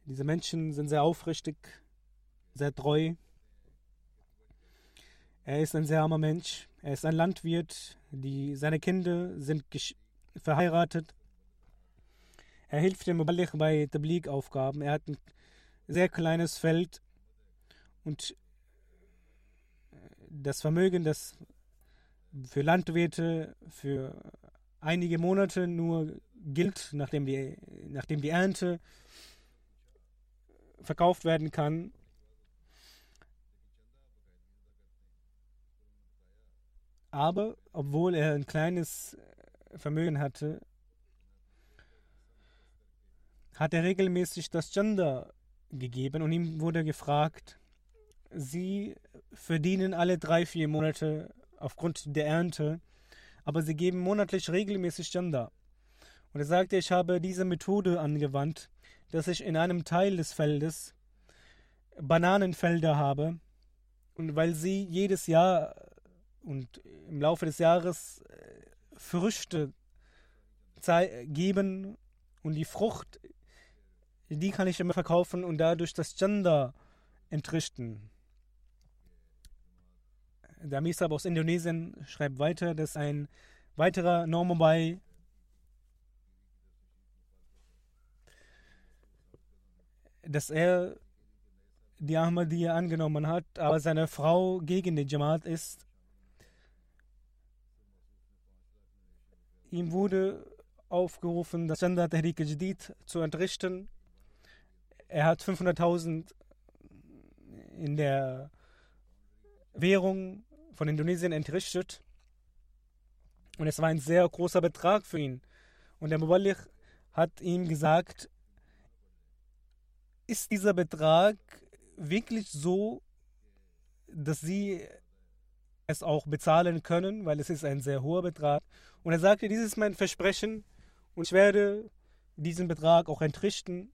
Diese Menschen sind sehr aufrichtig, sehr treu. Er ist ein sehr armer Mensch. Er ist ein Landwirt. Die, seine Kinder sind verheiratet. Er hilft dem Mubalik bei Tablik-Aufgaben. Er hat ein sehr kleines Feld und das Vermögen, das für Landwirte für einige Monate nur gilt, nachdem die, nachdem die Ernte verkauft werden kann, Aber obwohl er ein kleines Vermögen hatte, hat er regelmäßig das Gender gegeben und ihm wurde gefragt, Sie verdienen alle drei, vier Monate aufgrund der Ernte, aber Sie geben monatlich regelmäßig Gender. Und er sagte, ich habe diese Methode angewandt, dass ich in einem Teil des Feldes Bananenfelder habe und weil sie jedes Jahr und im Laufe des Jahres äh, Früchte geben und die Frucht, die kann ich immer verkaufen und dadurch das Gender entrichten. Der Misab aus Indonesien schreibt weiter, dass ein weiterer Normobai dass er die Ahmadiyya angenommen hat, aber seine Frau gegen den Jamaat ist Ihm wurde aufgerufen, das Gender Tahrik Jadid zu entrichten. Er hat 500.000 in der Währung von Indonesien entrichtet. Und es war ein sehr großer Betrag für ihn. Und der Muballigh hat ihm gesagt, ist dieser Betrag wirklich so, dass Sie es auch bezahlen können, weil es ist ein sehr hoher Betrag. Und er sagte, dies ist mein Versprechen und ich werde diesen Betrag auch entrichten.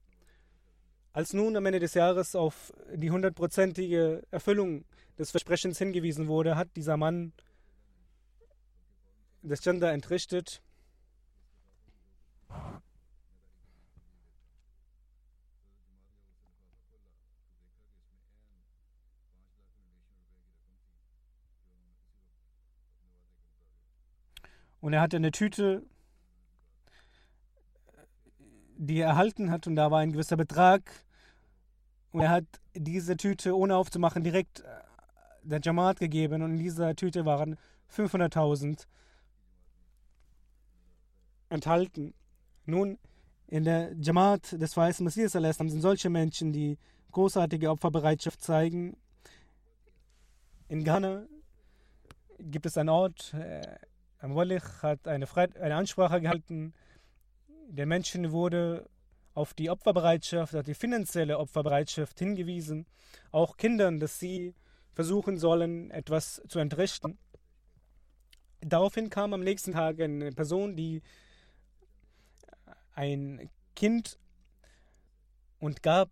Als nun am Ende des Jahres auf die hundertprozentige Erfüllung des Versprechens hingewiesen wurde, hat dieser Mann das Gender entrichtet Und er hatte eine Tüte, die er erhalten hat, und da war ein gewisser Betrag. Und er hat diese Tüte, ohne aufzumachen, direkt äh, der Jamaat gegeben. Und in dieser Tüte waren 500.000 enthalten. Nun, in der Jamaat des Weißen Messias sind solche Menschen, die großartige Opferbereitschaft zeigen. In Ghana gibt es einen Ort, äh, Wallich hat eine, eine Ansprache gehalten. Den Menschen wurde auf die Opferbereitschaft, auf die finanzielle Opferbereitschaft hingewiesen. Auch Kindern, dass sie versuchen sollen, etwas zu entrichten. Daraufhin kam am nächsten Tag eine Person, die ein Kind und gab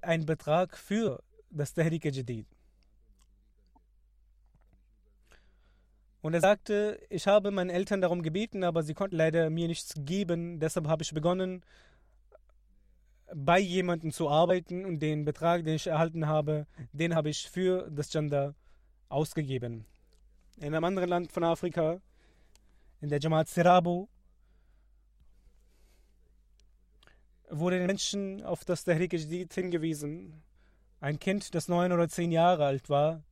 einen Betrag für das Tahrik Jadid. Und er sagte, ich habe meinen Eltern darum gebeten, aber sie konnten leider mir nichts geben. Deshalb habe ich begonnen, bei jemandem zu arbeiten und den Betrag, den ich erhalten habe, den habe ich für das Gender ausgegeben. In einem anderen Land von Afrika, in der Jamaat Sirabo, wurde den Menschen auf das Tahrik Jadid hingewiesen. Ein Kind, das neun oder zehn Jahre alt war,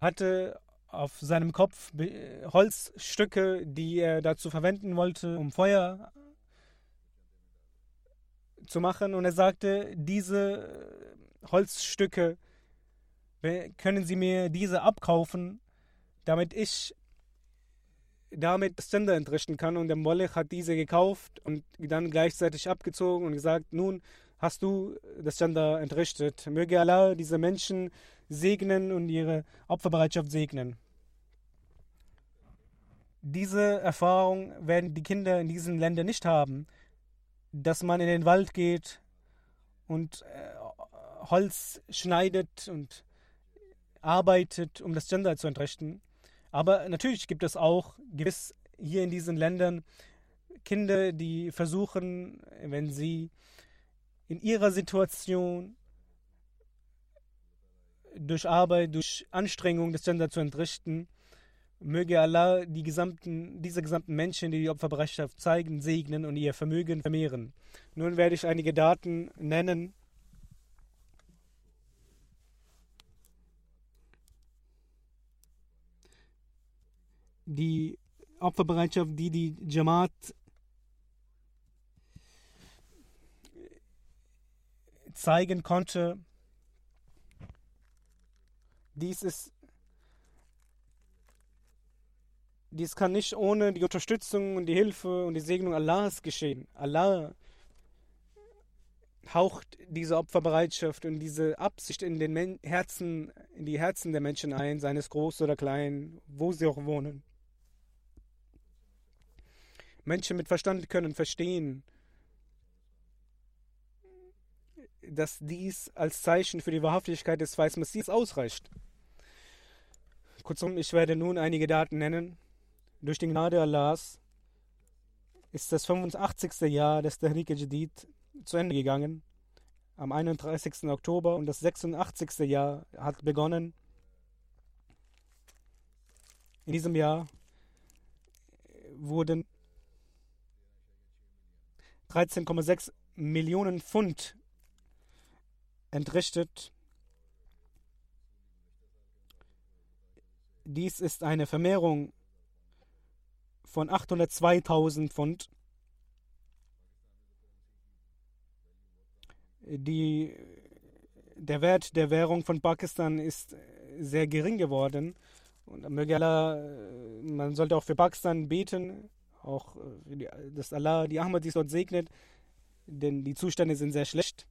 hatte auf seinem Kopf Holzstücke, die er dazu verwenden wollte, um Feuer zu machen. Und er sagte, diese Holzstücke, können Sie mir diese abkaufen, damit ich damit das Gender entrichten kann. Und der Mollech hat diese gekauft und dann gleichzeitig abgezogen und gesagt, nun hast du das Gender entrichtet. Möge Allah diese Menschen segnen und ihre Opferbereitschaft segnen. Diese Erfahrung werden die Kinder in diesen Ländern nicht haben, dass man in den Wald geht und äh, Holz schneidet und arbeitet, um das Gender zu entrichten. Aber natürlich gibt es auch gewiss hier in diesen Ländern Kinder, die versuchen, wenn sie in ihrer Situation durch Arbeit, durch Anstrengung das Gender zu entrichten, möge Allah die gesamten, diese gesamten Menschen, die die Opferbereitschaft zeigen, segnen und ihr Vermögen vermehren. Nun werde ich einige Daten nennen. Die Opferbereitschaft, die die Jamaat zeigen konnte, dies ist dies kann nicht ohne die Unterstützung und die Hilfe und die Segnung Allahs geschehen. Allah haucht diese Opferbereitschaft und diese Absicht in den Men Herzen, in die Herzen der Menschen ein, seien es groß oder klein, wo sie auch wohnen. Menschen mit Verstand können verstehen, dass dies als Zeichen für die Wahrhaftigkeit des Weißen Messias ausreicht. Kurzum, ich werde nun einige Daten nennen. Durch die Gnade Allahs ist das 85. Jahr des Tahrik al-Jadid zu Ende gegangen. Am 31. Oktober und das 86. Jahr hat begonnen. In diesem Jahr wurden 13,6 Millionen Pfund entrichtet Dies ist eine Vermehrung von 802.000 Pfund. Die, der Wert der Währung von Pakistan ist sehr gering geworden. Und möge Allah, man sollte auch für Pakistan beten, auch dass Allah die Ahmadis dort segnet, denn die Zustände sind sehr schlecht.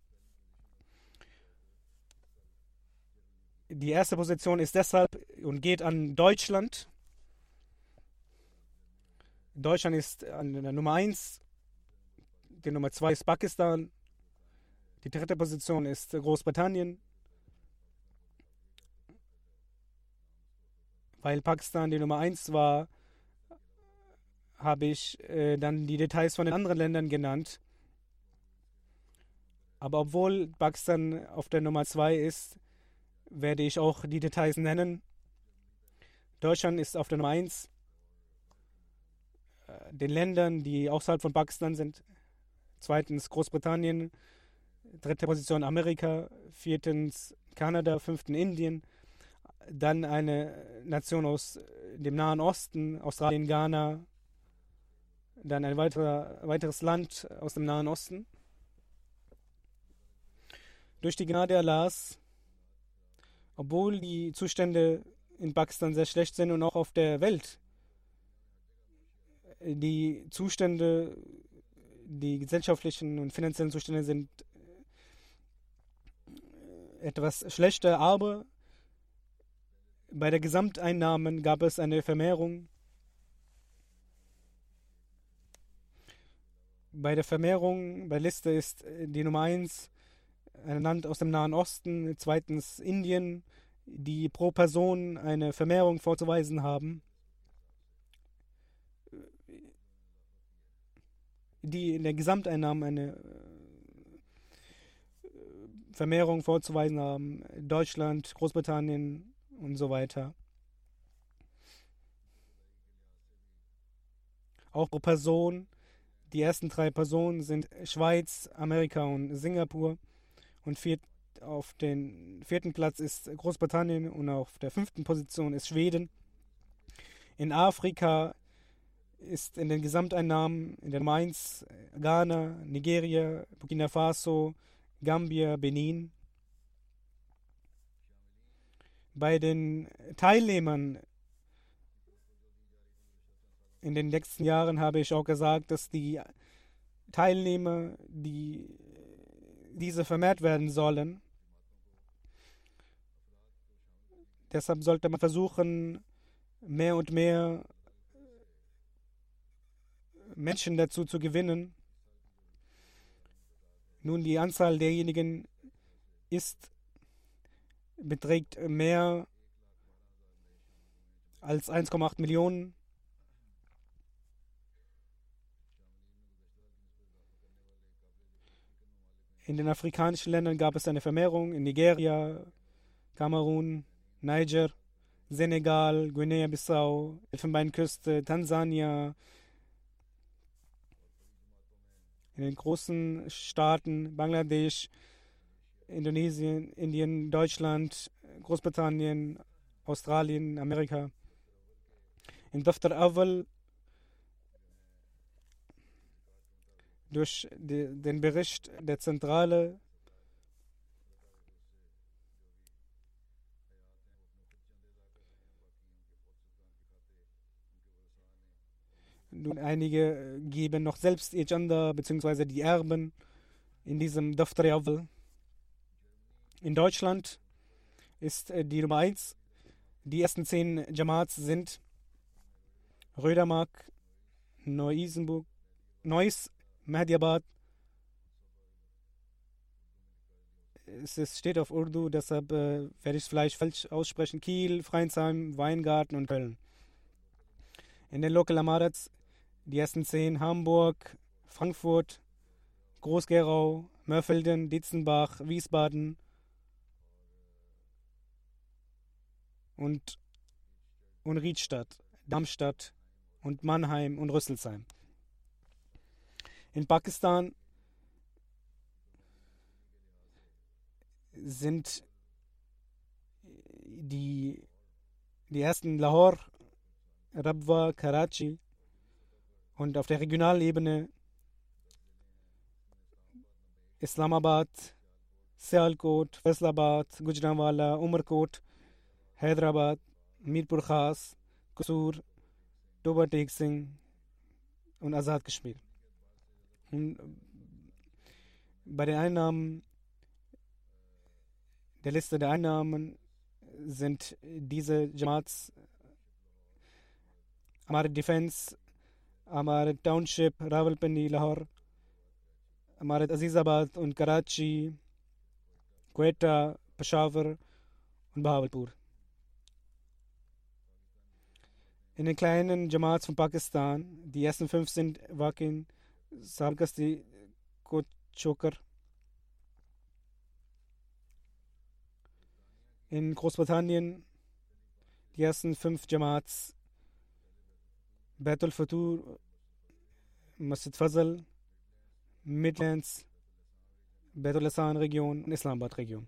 Die erste Position ist deshalb und geht an Deutschland. Deutschland ist an der Nummer 1. Die Nummer 2 ist Pakistan. Die dritte Position ist Großbritannien. Weil Pakistan die Nummer 1 war, habe ich äh, dann die Details von den anderen Ländern genannt. Aber obwohl Pakistan auf der Nummer 2 ist, werde ich auch die Details nennen. Deutschland ist auf der Nummer 1. Äh, den Ländern, die außerhalb von Pakistan sind. Zweitens Großbritannien. Dritte Position Amerika. Viertens Kanada. Fünftens Indien. Dann eine Nation aus dem Nahen Osten, Australien, Ghana. Dann ein weiterer, weiteres Land aus dem Nahen Osten. Durch die Gnade Allahs obwohl die Zustände in Pakistan sehr schlecht sind und auch auf der Welt. Die Zustände, die gesellschaftlichen und finanziellen Zustände sind äh, etwas schlechter, aber bei der Gesamteinnahmen gab es eine Vermehrung. Bei der Vermehrung, bei Liste ist die Nummer 1 ein Land aus dem Nahen Osten, zweitens Indien, die pro Person eine Vermehrung vorzuweisen haben, die in der Gesamteinnahmen eine äh, Vermehrung vorzuweisen haben, Deutschland, Großbritannien und so weiter. Auch pro Person, die ersten drei Personen sind Schweiz, Amerika und Singapur. Und viert, auf den vierten Platz ist Großbritannien und auf der fünften Position ist Schweden. In Afrika ist in den Gesamteinnahmen in der Mainz Ghana, Nigeria, Burkina Faso, Gambia, Benin. Bei den Teilnehmern in den letzten Jahren habe ich auch gesagt, dass die Teilnehmer, die diese vermehrt werden sollen. Deshalb sollte man versuchen, mehr und mehr Menschen dazu zu gewinnen. Nun, die Anzahl derjenigen ist, beträgt mehr als 1,8 Millionen. In den afrikanischen Ländern gab es eine Vermehrung in Nigeria, Kamerun, Niger, Senegal, Guinea-Bissau, Elfenbeinküste, Tansania. In den großen Staaten Bangladesch, Indonesien, Indien, Deutschland, Großbritannien, Australien, Amerika. In Daftar Awal durch die, den Bericht der Zentrale Nun, einige geben noch selbst ihr Gender bzw. die Erben in diesem Daftar In Deutschland ist äh, die Nummer 1. Die ersten zehn Jamats sind Rödermark, Neu-Isenburg, Neuss, Mahdiabad. Es steht auf Urdu, deshalb äh, werde ich es vielleicht falsch aussprechen. Kiel, Freinsheim, Weingarten und Köln. In den Local Amarats die ersten zehn Hamburg, Frankfurt, Groß-Gerau, Mörfelden, Dietzenbach, Wiesbaden und, und Riedstadt, Darmstadt und Mannheim und Rüsselsheim. In Pakistan sind die, die ersten Lahore, Rabwa, Karachi und auf der Regionalebene Islamabad, Sialkot, Faisalabad, Gujranwala, Umarkot, Hyderabad, Mirpur Khas, Kusur, Toba Singh und Azad Kashmir. Und bei den Einnahmen, der Liste der Einnahmen sind diese Jamaats Amar Defense, Amar Township, Rawalpindi, Lahore, Amar Azizabad und Karachi, Quetta, Peshawar und Bahawalpur. In den kleinen Jamaats von Pakistan, die ersten fünf sind Wakin, Sargasti Choker. In Großbritannien die ersten fünf Jamaats Baitul Fatur, Masjid Fazal, Midlands, Baitul Hassan Region und Islamabad Region.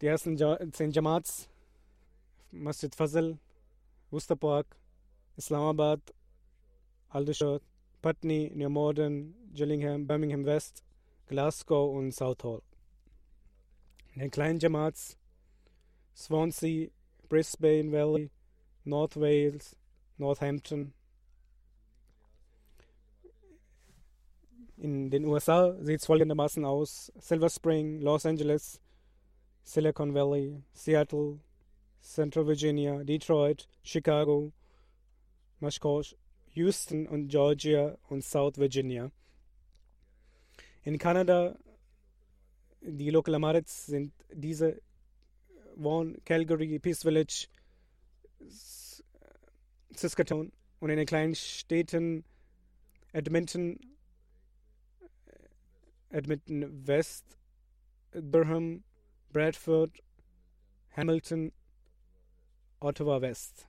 Die ersten zehn Jamaats, Masjid Fazal, Worcester Park, Islamabad, Aldershot, Putney, New Morden, Gillingham, Birmingham West, Glasgow und Southall. In den kleinen Jamaats Swansea, Brisbane Valley, North Wales, Northampton. In den USA sieht es folgendermaßen aus: Silver Spring, Los Angeles, Silicon Valley, Seattle, Central Virginia, Detroit, Chicago, Mushkosh, Houston und Georgia und South Virginia. In Kanada, die Local Amarets sind diese Vaughan, Calgary, Peace Village, Saskatoon und in den kleinen Städten Edmonton, Edmonton West, Durham, Bradford, Hamilton, Ottawa West.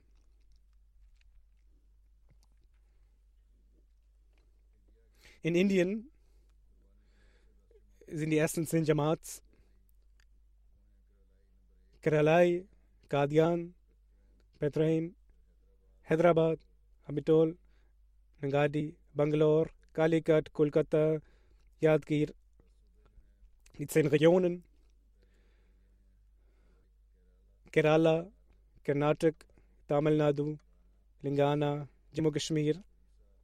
In Indien sind die ersten zehn Jamats Keralai, Kadian, Petraim, Hyderabad, Amitol, Nangadi, Bangalore, Calicut, Kolkata, Yadgir, die zehn Regionen, Kerala, Karnataka, Tamil Nadu, Lingana, Jammu Kashmir,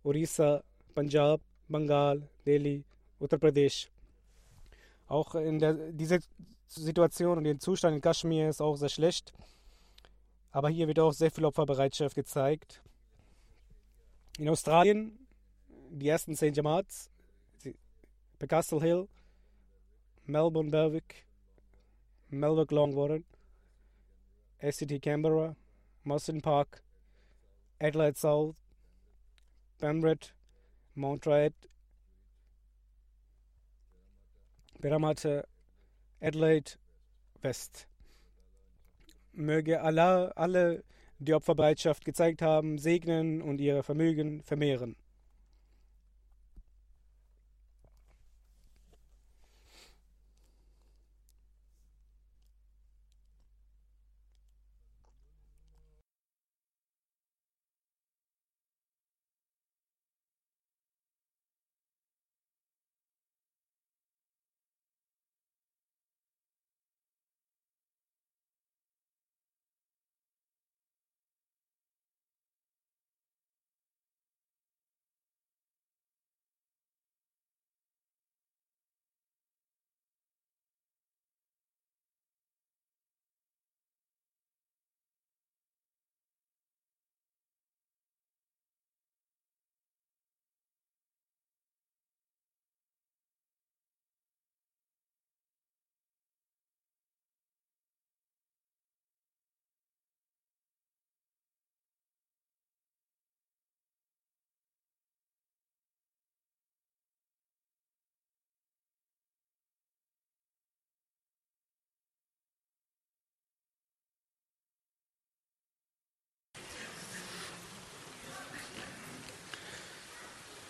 Orissa, Punjab, Bengal, Delhi, Uttar Pradesh. Auch in der, diese Situation und der Zustand in Kaschmir ist auch sehr schlecht. Aber hier wird auch sehr viel Opferbereitschaft gezeigt. In Australien, die ersten zehn Jamats, Castle Hill, Melbourne Berwick, Melbourne Longwarren, ACT Canberra, Moston Park, Adelaide South, Penrith, Montreat, Parramatta, Adelaide West. Möge Allah alle, die Opferbereitschaft gezeigt haben, segnen und ihr Vermögen vermehren.